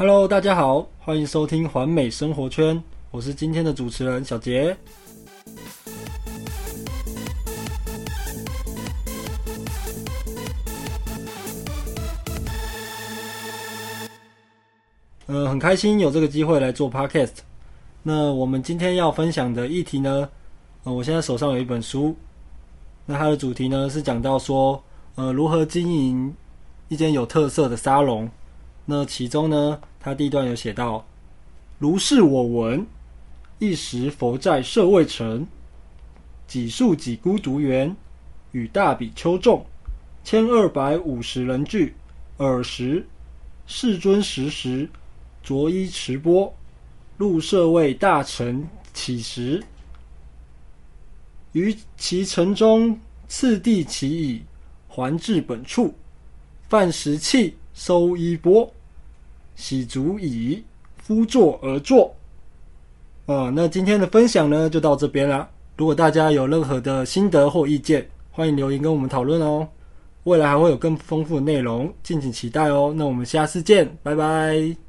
Hello，大家好，欢迎收听环美生活圈，我是今天的主持人小杰。呃，很开心有这个机会来做 Podcast。那我们今天要分享的议题呢，呃，我现在手上有一本书，那它的主题呢是讲到说，呃，如何经营一间有特色的沙龙。那其中呢，他第一段有写到：如是我闻，一时佛在舍卫城，几数几孤独园，与大比丘众，千二百五十人聚。尔时世尊时时着衣持钵，入舍卫大臣起时，于其城中次第其已，还至本处，饭食器，收衣钵。喜足矣，夫坐而坐。哦，那今天的分享呢，就到这边啦。如果大家有任何的心得或意见，欢迎留言跟我们讨论哦。未来还会有更丰富的内容，敬请期待哦。那我们下次见，拜拜。